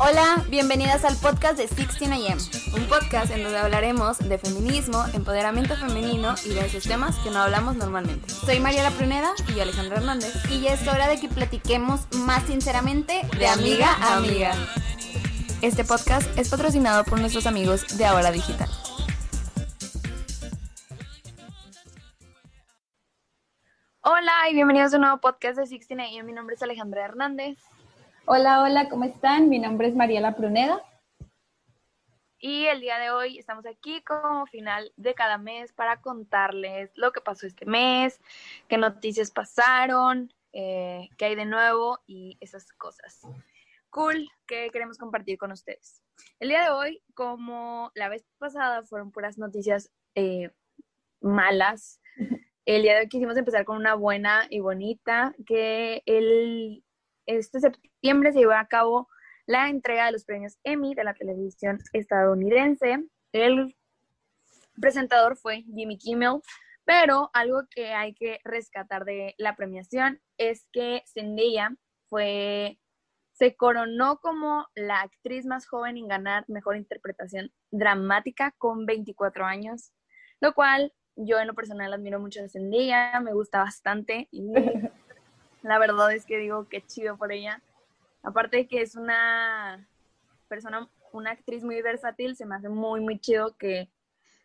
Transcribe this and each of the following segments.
Hola, bienvenidas al podcast de 16am, un podcast en donde hablaremos de feminismo, empoderamiento femenino y de esos temas que no hablamos normalmente. Soy Mariela Pruneda y yo Alejandra Hernández y ya es hora de que platiquemos más sinceramente de amiga a amiga. Este podcast es patrocinado por nuestros amigos de Ahora Digital. Hola y bienvenidos a un nuevo podcast de 16am. Mi nombre es Alejandra Hernández. Hola, hola, ¿cómo están? Mi nombre es Mariela Pruneda. Y el día de hoy estamos aquí como final de cada mes para contarles lo que pasó este mes, qué noticias pasaron, eh, qué hay de nuevo y esas cosas. Cool que queremos compartir con ustedes. El día de hoy, como la vez pasada fueron puras noticias eh, malas, el día de hoy quisimos empezar con una buena y bonita, que el este septiembre se llevó a cabo la entrega de los premios Emmy de la televisión estadounidense. El presentador fue Jimmy Kimmel, pero algo que hay que rescatar de la premiación es que Zendaya fue se coronó como la actriz más joven en ganar mejor interpretación dramática con 24 años, lo cual yo en lo personal admiro mucho a Zendaya, me gusta bastante La verdad es que digo que chido por ella. Aparte de que es una persona, una actriz muy versátil, se me hace muy, muy chido que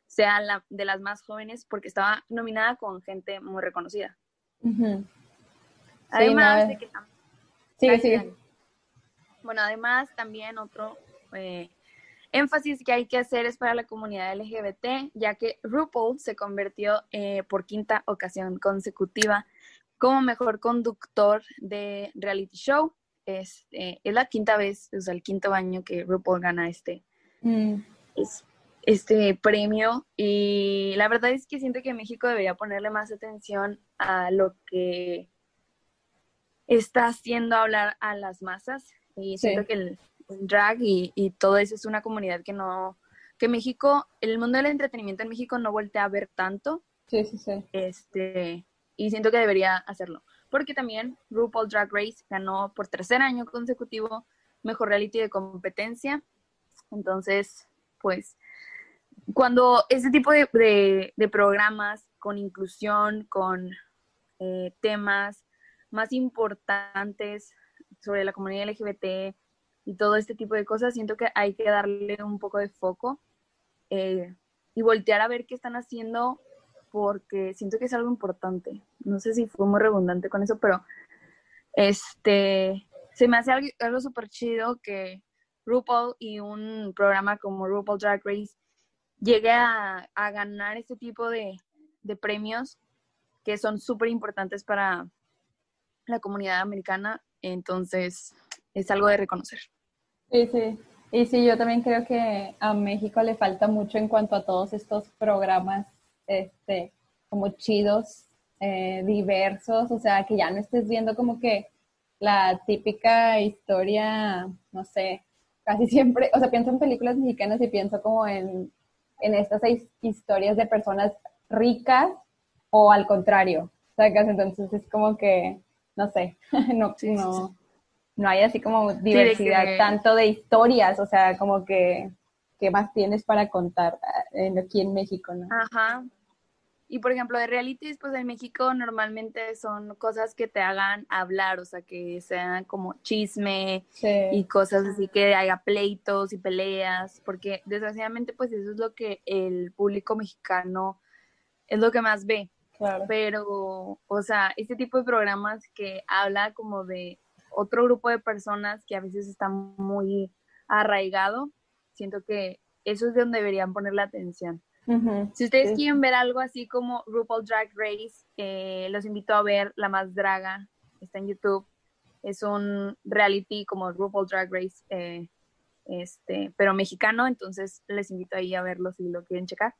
sea la de las más jóvenes porque estaba nominada con gente muy reconocida. Además de que... Sí, sí. Bueno, además también otro eh, énfasis que hay que hacer es para la comunidad LGBT, ya que RuPaul se convirtió eh, por quinta ocasión consecutiva como mejor conductor de reality show. Es, este, es la quinta vez, o sea, el quinto año que RuPaul gana este, mm. este premio. Y la verdad es que siento que México debería ponerle más atención a lo que está haciendo hablar a las masas. Y siento que el, drag y, y, todo eso es una comunidad que no, que México, el mundo del entretenimiento en México no voltea a ver tanto. Sí, sí, sí. Este, y siento que debería hacerlo. Porque también RuPaul Drag Race ganó por tercer año consecutivo mejor reality de competencia. Entonces, pues, cuando este tipo de, de, programas con inclusión, con eh, temas más importantes sobre la comunidad LGBT y todo este tipo de cosas, siento que hay que darle un poco de foco eh, y voltear a ver qué están haciendo porque siento que es algo importante. No sé si fue muy redundante con eso, pero este se me hace algo, súper chido que RuPaul y un programa como RuPaul Drag Race llegue a, ganar este tipo de, de premios que son súper importantes para la comunidad americana. Entonces, es algo de reconocer. Sí, sí. Y sí, yo también creo que a México le falta mucho en cuanto a todos estos programas este, como chidos, eh, diversos, o sea, que ya no estés viendo como que la típica historia, no sé, casi siempre, o sea, pienso en películas mexicanas y pienso como en, en estas seis historias de personas ricas o al contrario, ¿sacas? Entonces es como que, no sé, no, no, no hay así como diversidad tanto de historias, o sea, como que, ¿qué más tienes para contar eh, aquí en México, no? Ajá, y por ejemplo, de realities, pues en México normalmente son cosas que te hagan hablar, o sea, que sean como chisme y cosas así que haya pleitos y peleas, porque desgraciadamente pues eso es lo que el público mexicano es lo que más ve. Claro. Pero, o sea, este tipo de programas que habla como de otro grupo de personas que a veces está muy arraigado, siento que eso es de donde deberían poner la atención. Si ustedes quieren ver algo así como RuPaul Drag Race, eh, los invito a ver La Más Draga, está en YouTube. Es un reality como RuPaul Drag Race, eh, este, pero mexicano, entonces les invito ahí a verlo si lo quieren checar.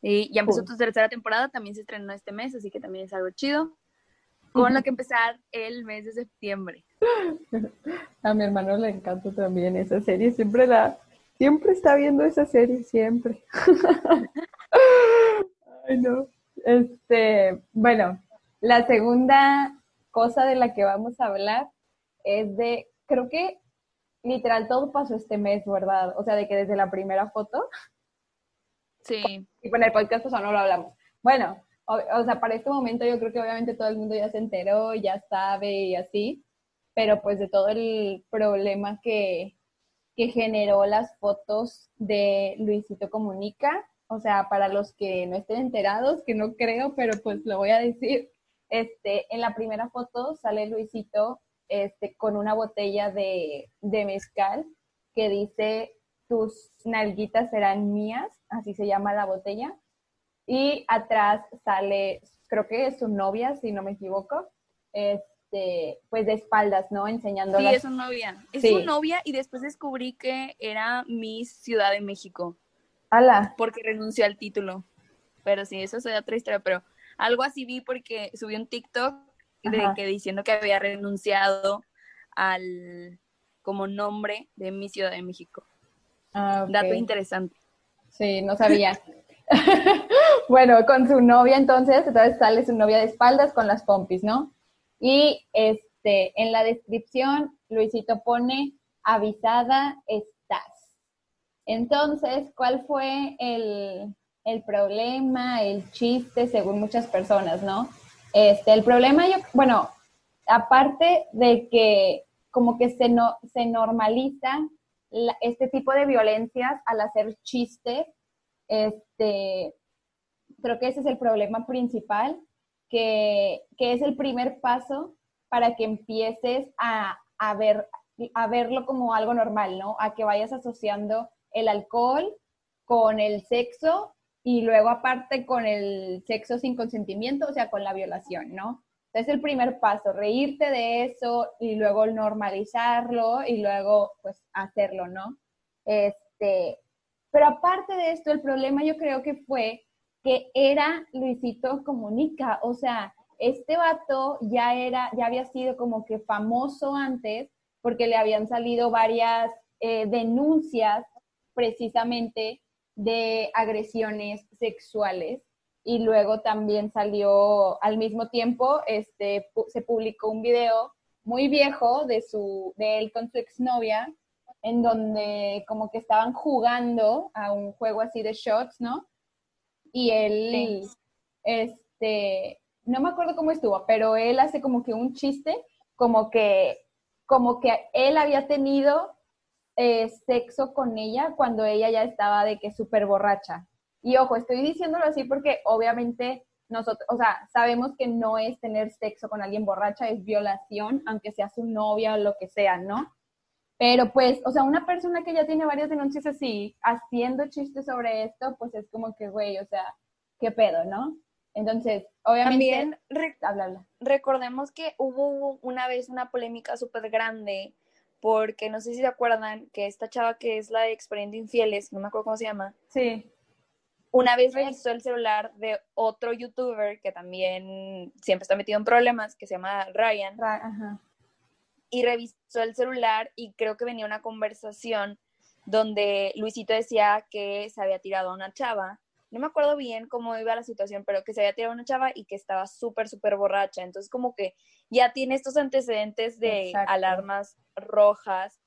Y ya empezó tu tercera temporada, también se estrenó este mes, así que también es algo chido. Con lo que empezar el mes de septiembre. A mi hermano le encanta también esa serie, siempre la, Siempre está viendo esa serie, siempre. Ay, no. Este, bueno, la segunda cosa de la que vamos a hablar es de, creo que literal todo pasó este mes, ¿verdad? O sea, de que desde la primera foto. Sí. Y con el podcast pues no lo hablamos. Bueno, o, sea, para este momento yo creo que obviamente todo el mundo ya se enteró, ya sabe y así, pero pues de todo el problema que, que generó las fotos de Luisito Comunica, o sea, para los que no estén enterados, que no creo, pero pues lo voy a decir, este, en la primera foto sale Luisito este, con una botella de, de mezcal que dice, tus nalguitas serán mías, así se llama la botella. Y atrás sale, creo que es su novia, si no me equivoco, este, pues de espaldas, ¿no? Enseñando. Sí, es su novia. Es su novia y después descubrí que era Miss Ciudad de México. ¡Hala! Porque renunció al título. Pero sí, eso es otra historia, pero algo así vi porque subí un TikTok de que diciendo que había renunciado al como nombre de mi Ciudad de México. Ah, Dato interesante. Sí, no sabía. bueno, con su novia entonces, entonces sale su novia de espaldas con las pompis, ¿no? Y este, en la descripción, Luisito pone, avisada estás. Entonces, ¿cuál fue el, el problema, el chiste, según muchas personas, ¿no? Este, el problema, yo, bueno, aparte de que como que se, no, se normaliza este tipo de violencias al hacer chistes, este, creo que ese es el problema principal, que, que es el primer paso para que empieces a, a, ver, a verlo como algo normal, ¿no? A que vayas asociando el alcohol con el sexo y luego aparte con el sexo sin consentimiento, o sea, con la violación, ¿no? Es el primer paso, reírte de eso y luego normalizarlo y luego pues hacerlo, ¿no? Este, pero aparte de esto, el problema yo creo que fue que era Luisito Comunica, o sea, este vato ya era, ya había sido como que famoso antes porque le habían salido varias eh, denuncias precisamente de agresiones sexuales y luego también salió al mismo tiempo, este, se publicó un video muy viejo de, su, de él con su exnovia, en donde como que estaban jugando a un juego así de shots, ¿no? Y él, este, no me acuerdo cómo estuvo, pero él hace como que un chiste, como que, como que él había tenido eh, sexo con ella cuando ella ya estaba de que súper borracha. Y ojo, estoy diciéndolo así porque obviamente nosotros, o sea, sabemos que no es tener sexo con alguien borracha, es violación, aunque sea su novia o lo que sea, ¿no? Pero pues, o sea, una persona que ya tiene varias denuncias así, haciendo chistes sobre esto, pues es como que, güey, o sea, qué pedo, ¿no? Entonces, obviamente... También, recordemos que hubo una vez una polémica súper grande porque no sé si se acuerdan que esta chava que es la de Experiendo Infieles, no me acuerdo cómo se llama. Sí. Una vez revisó el celular de otro youtuber que también siempre está metido en problemas, que se llama Ryan. Ajá. Y revisó el celular y creo que venía una conversación donde Luisito decía que se había tirado a una chava no me acuerdo bien cómo iba la situación, pero que se había tirado una chava y que estaba súper, súper borracha. Entonces, como que ya tiene estos antecedentes de alarmas rojas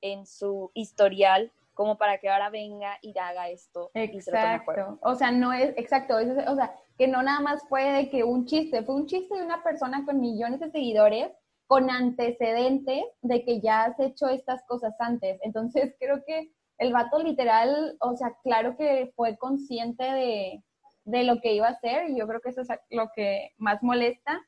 en su historial, como para que ahora venga y haga esto. Exacto. o sea, no es, exacto, o sea, que no nada más fue de que un chiste, fue un chiste de una persona con millones de seguidores con antecedentes de que ya has hecho estas cosas antes. Entonces, creo que el vato literal, o sea, claro que fue consciente de, lo que iba a hacer y yo creo que eso es lo que más molesta.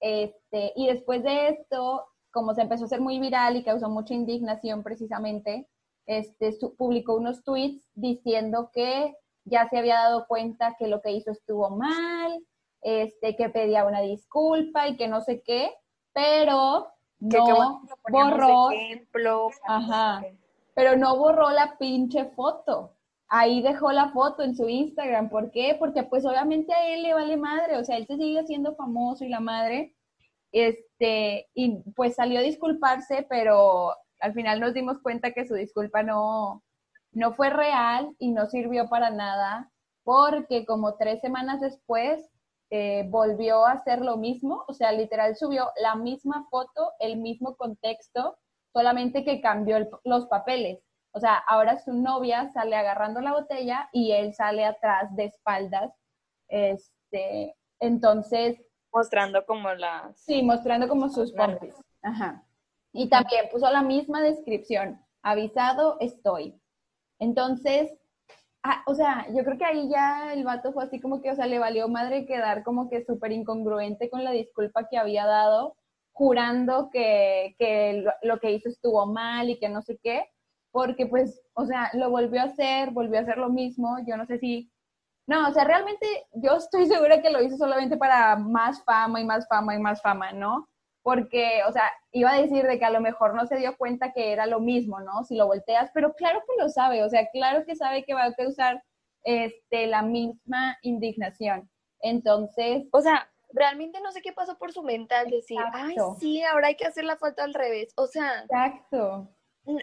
Este, y después de esto, como se empezó a hacer muy viral y causó mucha indignación precisamente, este, publicó unos tweets diciendo que ya se había dado cuenta que lo que hizo estuvo mal, este, que pedía una disculpa y que no sé qué, pero no borró. Ejemplo, ajá, pero no borró la pinche foto. Ahí dejó la foto en su Instagram. ¿Por qué? Porque pues obviamente a él le vale madre, o sea, él se sigue haciendo famoso y la madre, este, y pues salió a disculparse, pero al final nos dimos cuenta que su disculpa no, no fue real y no sirvió para nada, porque como tres semanas después eh, volvió a hacer lo mismo, o sea, literal subió la misma foto, el mismo contexto, solamente que cambió los papeles. O sea, ahora su novia sale agarrando la botella y él sale atrás de espaldas. Este, entonces. Mostrando como las. Sí, mostrando como sus pompis. Ajá. Y también puso la misma descripción. Avisado estoy. Entonces, ah, o sea, yo creo que ahí ya el vato fue así como que, o sea, le valió madre quedar como que súper incongruente con la disculpa que había dado, jurando que, que lo, que hizo estuvo mal y que no sé qué, porque pues, o sea, lo volvió a hacer, volvió a hacer lo mismo, yo no sé si... No, o sea, realmente yo estoy segura que lo hizo solamente para más fama y más fama y más fama, ¿no? Porque, o sea, iba a decir de que a lo mejor no se dio cuenta que era lo mismo, ¿no? Si lo volteas, pero claro que lo sabe, o sea, claro que sabe que va a causar este, la misma indignación. Entonces... O sea, realmente no sé qué pasó por su mente al decir, ay, sí, ahora hay que hacer la falta al revés. O sea... Exacto.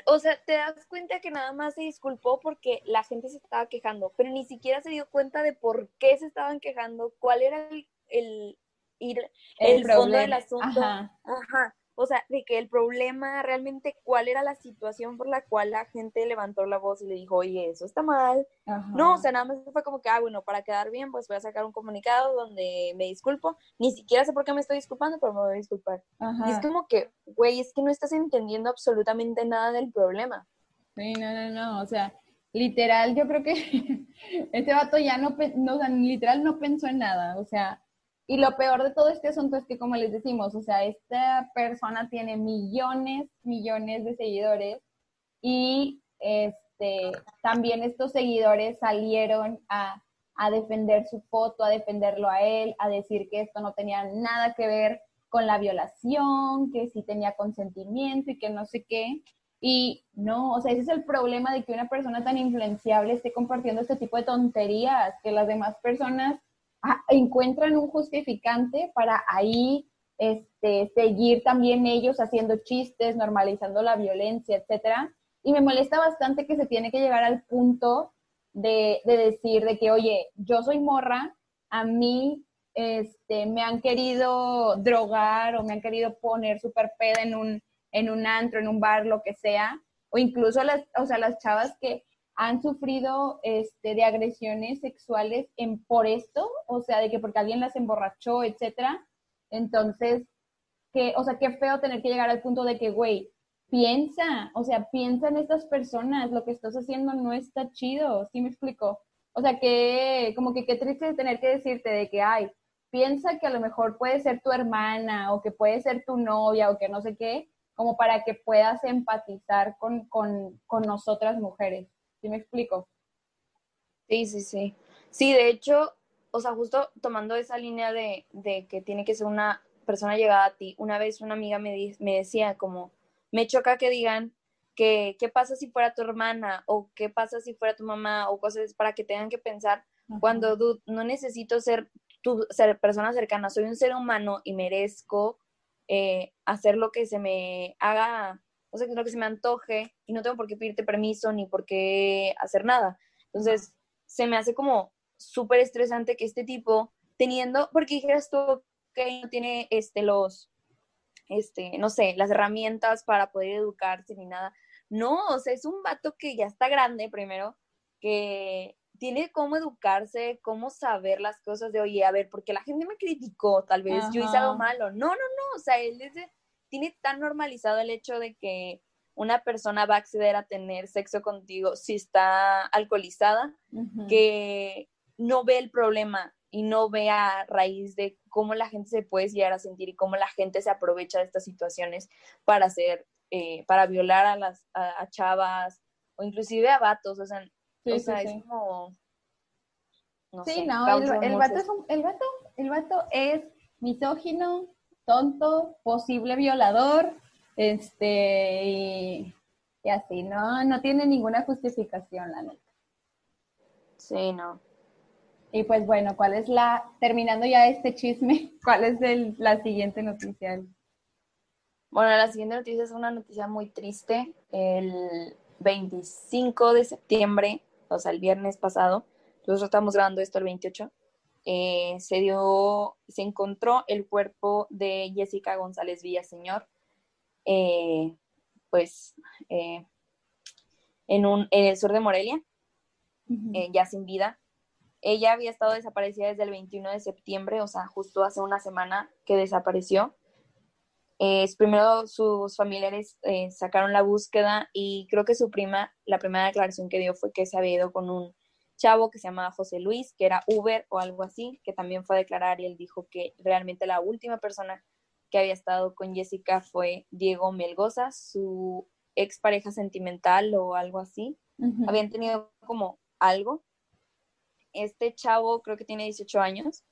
O sea, te das cuenta que nada más se disculpó porque la gente se estaba quejando, pero ni siquiera se dio cuenta de por qué se estaban quejando, cuál era el ir el, fondo del asunto. Ajá. O sea, de que el problema realmente, cuál era la situación por la cual la gente levantó la voz y le dijo, oye, eso está mal. No, o sea, nada más fue como que, ah, bueno, para quedar bien, pues voy a sacar un comunicado donde me disculpo. Ni siquiera sé por qué me estoy disculpando, pero me voy a disculpar. Y es como que, güey, es que no estás entendiendo absolutamente nada del problema. Sí, no, no, no, o sea, literal, yo creo que este vato ya no, no o sea, literal no pensó en nada, o sea, y lo peor de todo este asunto es que, como les decimos, o sea, esta persona tiene millones, millones de seguidores y este, también estos seguidores salieron a, a defender su foto, a defenderlo a él, a decir que esto no tenía nada que ver con la violación, que sí tenía consentimiento y que no sé qué. Y no, o sea, ese es el problema de que una persona tan influenciable esté compartiendo este tipo de tonterías, que las demás personas encuentran un justificante para ahí este, seguir también ellos haciendo chistes, normalizando la violencia, etcétera. Y me molesta bastante que se tiene que llegar al punto de, decir de que, oye, yo soy morra, a mí este, me han querido drogar o me han querido poner super peda en un, en un antro, en un bar, lo que sea, o incluso las, o sea, las chavas que han sufrido este, de agresiones sexuales en, por esto, o sea, de que porque alguien las emborrachó, etcétera. Entonces, que, o sea, qué feo tener que llegar al punto de que, güey, piensa, o sea, piensa en estas personas, lo que estás haciendo no está chido, ¿sí me explico? O sea, que como que qué triste tener que decirte de que, ay, piensa que a lo mejor puede ser tu hermana o que puede ser tu novia o que no sé qué, como para que puedas empatizar con, con, con nosotras mujeres. ¿Sí me explico? Sí, sí, sí. Sí, de hecho, o sea, justo tomando esa línea de, que tiene que ser una persona llegada a ti, una vez una amiga me, me decía como, me choca que digan que qué pasa si fuera tu hermana o qué pasa si fuera tu mamá o cosas para que tengan que pensar cuando no necesito ser tu ser persona cercana, soy un ser humano y merezco eh, hacer lo que se me haga o sea, que es lo que se me antoje y no tengo por qué pedirte permiso ni por qué hacer nada. Entonces, se me hace como súper estresante que este tipo, teniendo, porque dijeras tú que no tiene este, los, este, no sé, las herramientas para poder educarse ni nada. No, o sea, es un vato que ya está grande primero, que tiene cómo educarse, cómo saber las cosas de, oye, a ver, porque la gente me criticó, tal vez yo hice algo malo. No, no, no, o sea, él es de, tiene tan normalizado el hecho de que una persona va a acceder a tener sexo contigo si está alcoholizada, que no ve el problema y no ve a raíz de cómo la gente se puede llegar a sentir y cómo la gente se aprovecha de estas situaciones para hacer, eh, para violar a las a, chavas o inclusive a vatos, o sea, es como... sí, no, el, vato es el, vato, el vato es misógino, tonto, posible violador, este, y, así, ¿no? No tiene ninguna justificación, la neta. Sí, no. Y pues bueno, ¿cuál es la, terminando ya este chisme, cuál es el, la siguiente noticia? Bueno, la siguiente noticia es una noticia muy triste. El 25 de septiembre, o sea, el viernes pasado, nosotros estamos grabando esto el 28, eh, se dio, se encontró el cuerpo de Jessica González Villaseñor. Eh, pues eh, en, un, en el sur de Morelia, eh, ya sin vida. Ella había estado desaparecida desde el 21 de septiembre, o sea, justo hace una semana que desapareció. primero sus familiares sacaron la búsqueda y creo que su prima, la primera declaración que dio fue que se había ido con un chavo que se llamaba José Luis, que era Uber o algo así, que también fue a declarar y él dijo que realmente la última persona que había estado con Jessica fue Diego Melgoza, su expareja sentimental o algo así. Habían tenido como algo. Este chavo creo que tiene 18 años.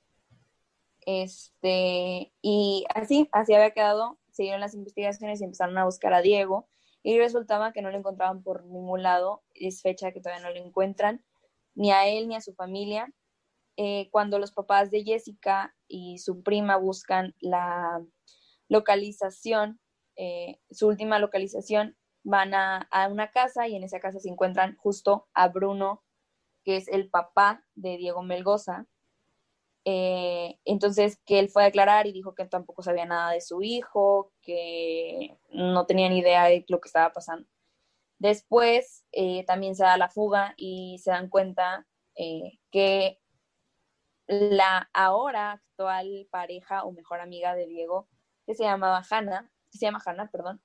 Este, y así, así había quedado. Siguieron las investigaciones y empezaron a buscar a Diego. Y resultaba que no lo encontraban por ningún lado. Es fecha que todavía no lo encuentran ni a él ni a su familia. Eh, cuando los papás de Jessica y su prima buscan la localización, eh, su última localización, van a, una casa y en esa casa se encuentran justo a Bruno, que es el papá de Diego Melgoza. Eh, entonces, que él fue a declarar y dijo que tampoco sabía nada de su hijo, que no tenía ni idea de lo que estaba pasando. Después eh, también se da la fuga y se dan cuenta eh, que la ahora actual pareja o mejor amiga de Diego, que se llamaba Hannah, que se llama Hannah, perdón,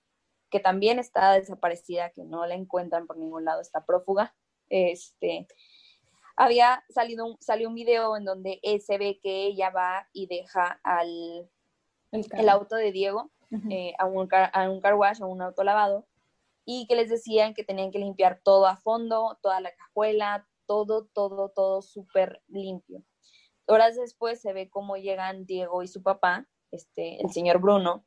que también está desaparecida, que no la encuentran por ningún lado, está prófuga. Este, había salido salió un video en donde se ve que ella va y deja al el, auto de Diego eh, a, un a un car wash, a un auto lavado, y que les decían que tenían que limpiar todo a fondo, toda la cajuela, todo, todo, todo súper limpio. Horas después se ve cómo llegan Diego y su papá, este, el señor Bruno,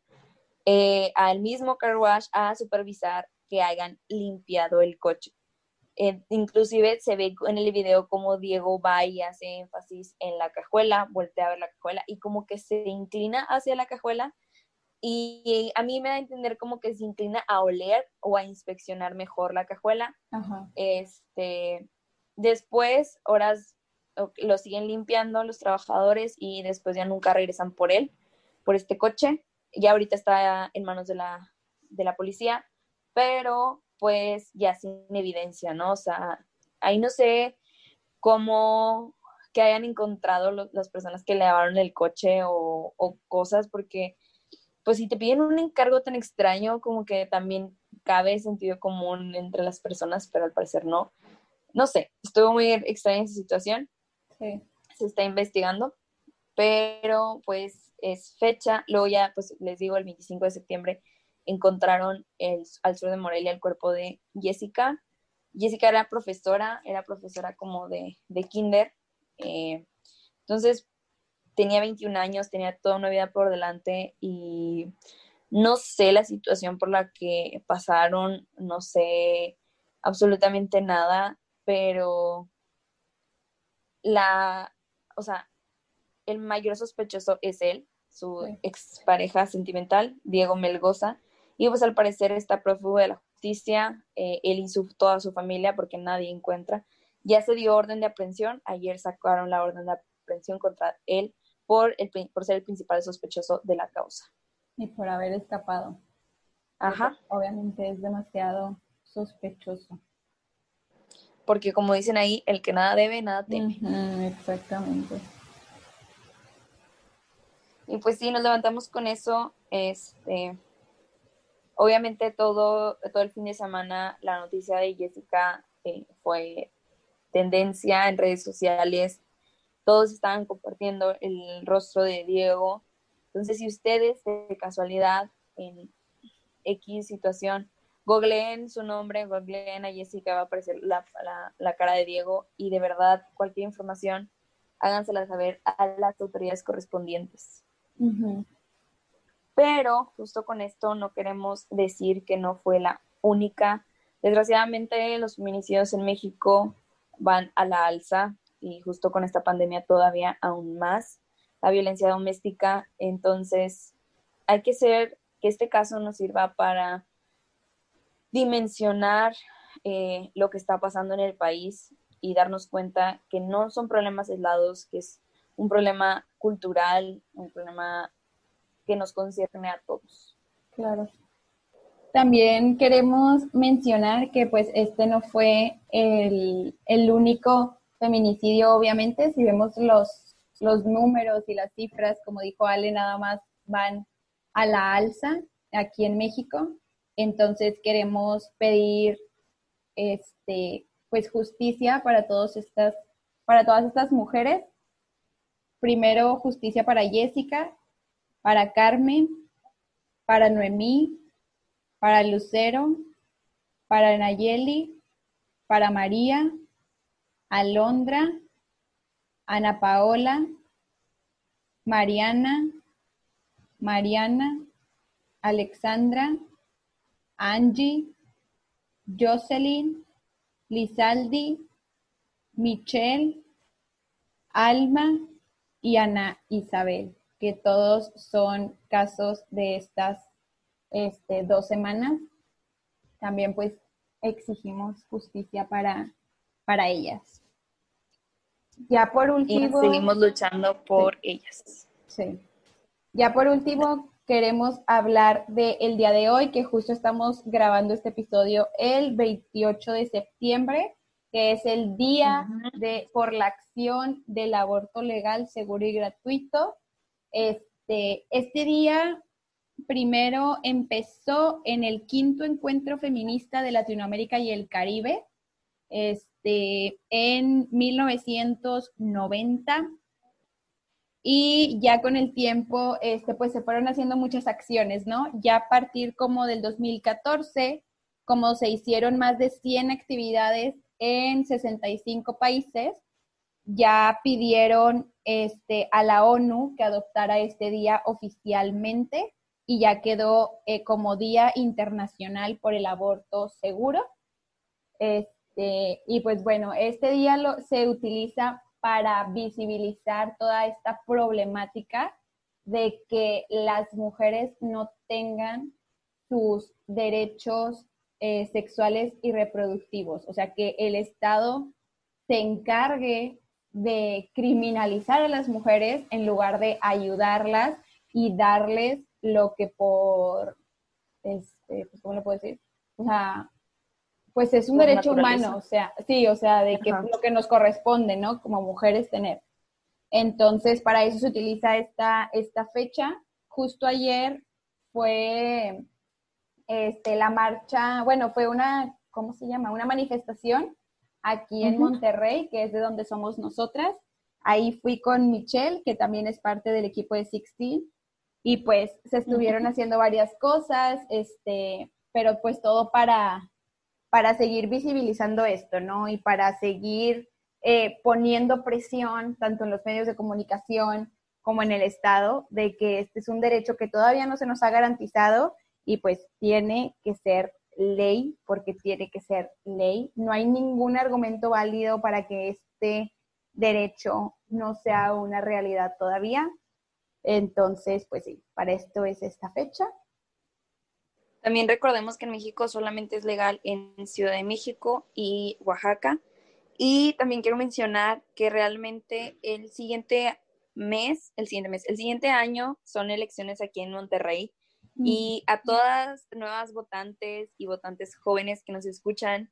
eh, al mismo car a supervisar que hayan limpiado el coche. Eh, inclusive se ve en el video cómo Diego va y hace énfasis en la cajuela, voltea a ver la cajuela y como que se inclina hacia la cajuela y a mí me da a entender como que se inclina a oler o a inspeccionar mejor la cajuela. Este, después, horas lo siguen limpiando los trabajadores y después ya nunca regresan por él, por este coche. Ya ahorita está en manos de la, de la policía, pero pues ya sin evidencia, ¿no? O sea, ahí no sé cómo que hayan encontrado las personas que le lavaron el coche o, o cosas, porque pues si te piden un encargo tan extraño, como que también cabe sentido común entre las personas, pero al parecer no. No sé, estuvo muy extraña esa situación. Sí. Se está investigando, pero pues es fecha. Luego ya, pues les digo, el 25 de septiembre encontraron el, al sur de Morelia el cuerpo de Jessica. Jessica era profesora, era profesora como de, de kinder. Eh, entonces, tenía 21 años, tenía toda una vida por delante y no sé la situación por la que pasaron, no sé absolutamente nada, pero la, o sea, el mayor sospechoso es él, su expareja sentimental, Diego Melgoza, y pues al parecer está prófugo de la justicia, eh, él y su, toda su familia, porque nadie encuentra. Ya se dio orden de aprehensión, ayer sacaron la orden de aprehensión contra él por, el, por ser el principal sospechoso de la causa. Y por haber escapado. Ajá. obviamente es demasiado sospechoso. Porque como dicen ahí, el que nada debe, nada teme. exactamente. Y pues sí, nos levantamos con eso. Este, obviamente todo, todo el fin de semana la noticia de Jessica eh, fue tendencia en redes sociales todos estaban compartiendo el rostro de Diego. Entonces, si ustedes de casualidad en X situación googleen su nombre, googleen a Jessica, va a aparecer la, cara de Diego y de verdad cualquier información hágansela saber a las autoridades correspondientes. Pero justo con esto no queremos decir que no fue la única. Desgraciadamente los feminicidios en México van a la alza y justo con esta pandemia todavía aún más la violencia doméstica. Entonces, hay que ser que este caso nos sirva para dimensionar eh, lo que está pasando en el país y darnos cuenta que no son problemas aislados, que es un problema cultural, un problema que nos concierne a todos. Claro. También queremos mencionar que pues este no fue el, el único feminicidio, obviamente, si vemos los, los números y las cifras, como dijo Ale, nada más van a la alza aquí en México. Entonces queremos pedir este pues justicia para todas estas para todas estas mujeres. Primero justicia para Jessica, para Carmen, para Noemí, para Lucero, para Nayeli, para María, Alondra, Ana Paola, Mariana, Mariana, Alexandra, Angie, Jocelyn, Lizaldi, Michelle, Alma y Ana Isabel, que todos son casos de estas este, dos semanas. También pues exigimos justicia para para ellas. Ya por último. Y seguimos luchando por ellas. Sí. Ya por último, queremos hablar del día de hoy, que justo estamos grabando este episodio el 28 de septiembre, que es el día de por la acción del aborto legal, seguro y gratuito. Este, este día primero empezó en el quinto encuentro feminista de Latinoamérica y el Caribe, este, en 1990 y ya con el tiempo, este, pues se fueron haciendo muchas acciones, ¿no? Ya a partir como del 2014, como se hicieron más de 100 actividades en 65 países, ya pidieron este, a la ONU que adoptara este día oficialmente y ya quedó eh, como Día Internacional por el Aborto Seguro. Este, este, y pues bueno, este día lo, se utiliza para visibilizar toda esta problemática de que las mujeres no tengan sus derechos eh, sexuales y reproductivos, o sea, que el Estado se encargue de criminalizar a las mujeres en lugar de ayudarlas y darles lo que por, este, pues, ¿cómo le puedo decir? O sea, pues es un derecho humano, o sea, sí, o sea, de que lo que nos corresponde, ¿no? Como mujeres tener. Entonces, para eso se utiliza esta, esta fecha. Justo ayer fue este, la marcha, bueno, fue una, ¿cómo se llama? Una manifestación aquí en Monterrey, que es de donde somos nosotras. Ahí fui con Michelle, que también es parte del equipo de Sixteen, y pues se estuvieron haciendo varias cosas, este, pero pues todo para, para seguir visibilizando esto, ¿no? Y para seguir eh, poniendo presión tanto en los medios de comunicación como en el Estado de que este es un derecho que todavía no se nos ha garantizado y pues tiene que ser ley porque tiene que ser ley. No hay ningún argumento válido para que este derecho no sea una realidad todavía. Entonces, pues sí, para esto es esta fecha también recordemos que en México solamente es legal en Ciudad de México y Oaxaca. Y también quiero mencionar que realmente el siguiente mes, el siguiente mes, el siguiente año son elecciones aquí en Monterrey. Mm. Y a todas nuevas votantes y votantes jóvenes que nos escuchan,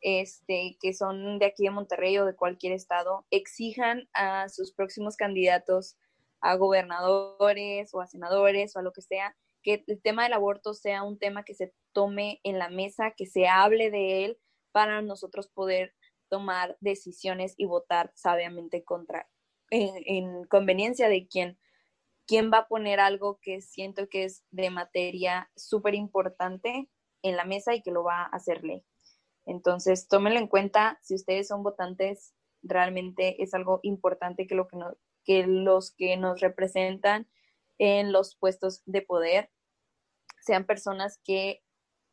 este, que son de aquí de Monterrey o de cualquier estado, exijan a sus próximos candidatos a gobernadores o a senadores o a lo que sea, que el tema del aborto sea un tema que se tome en la mesa, que se hable de él para nosotros poder tomar decisiones y votar sabiamente contra, en, conveniencia de quién, quién va a poner algo que siento que es de materia súper importante en la mesa y que lo va a hacer ley. Entonces, tómenlo en cuenta, si ustedes son votantes, realmente es algo importante que, lo que, que los que nos representan en los puestos de poder sean personas que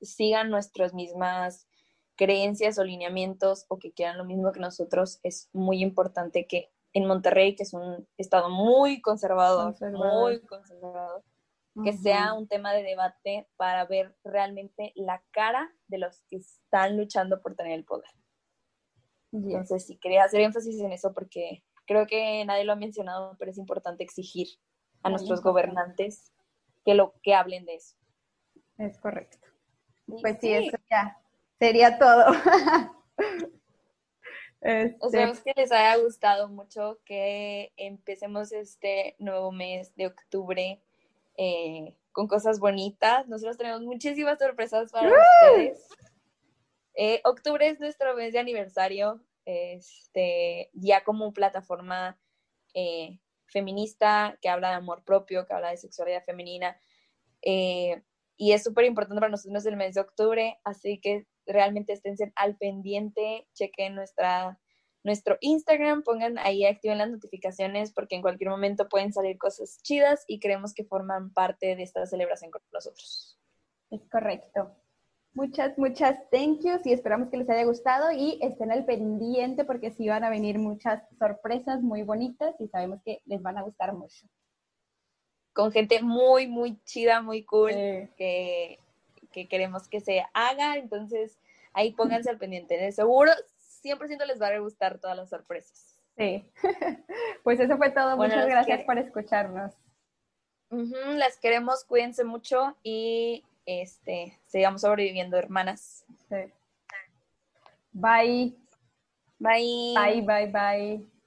sigan nuestras mismas creencias o lineamientos o que quieran lo mismo que nosotros, es muy importante que en Monterrey, que es un estado muy conservador, muy conservador, que sea un tema de debate para ver realmente la cara de los que están luchando por tener el poder. Entonces, sí, quería hacer énfasis en eso porque creo que nadie lo ha mencionado, pero es importante exigir a nuestros gobernantes que lo que hablen de eso. Es correcto. pues sí, eso ya sería todo. Este... Esperemos que les haya gustado mucho, que empecemos este nuevo mes de octubre eh, con cosas bonitas. Nosotros tenemos muchísimas sorpresas para ustedes. Eh, octubre es nuestro mes de aniversario, este, ya como plataforma eh, feminista que habla de amor propio, que habla de sexualidad femenina. Eh, y es súper importante para nosotros el mes de octubre, así que realmente estén al pendiente, chequen nuestra, nuestro Instagram, pongan ahí, activen las notificaciones porque en cualquier momento pueden salir cosas chidas y creemos que forman parte de esta celebración con nosotros. Es correcto. Muchas, muchas thank yous y esperamos que les haya gustado y estén al pendiente porque sí van a venir muchas sorpresas muy bonitas y sabemos que les van a gustar mucho. Con gente muy, muy chida, muy cool, que, que, queremos que se haga, entonces ahí pónganse al pendiente. De seguro, 100% les va a gustar todas las sorpresas. Sí, pues eso fue todo. Muchas gracias por escucharnos. las queremos, cuídense mucho y este, sigamos sobreviviendo, hermanas. Bye. Bye. Bye, bye, bye.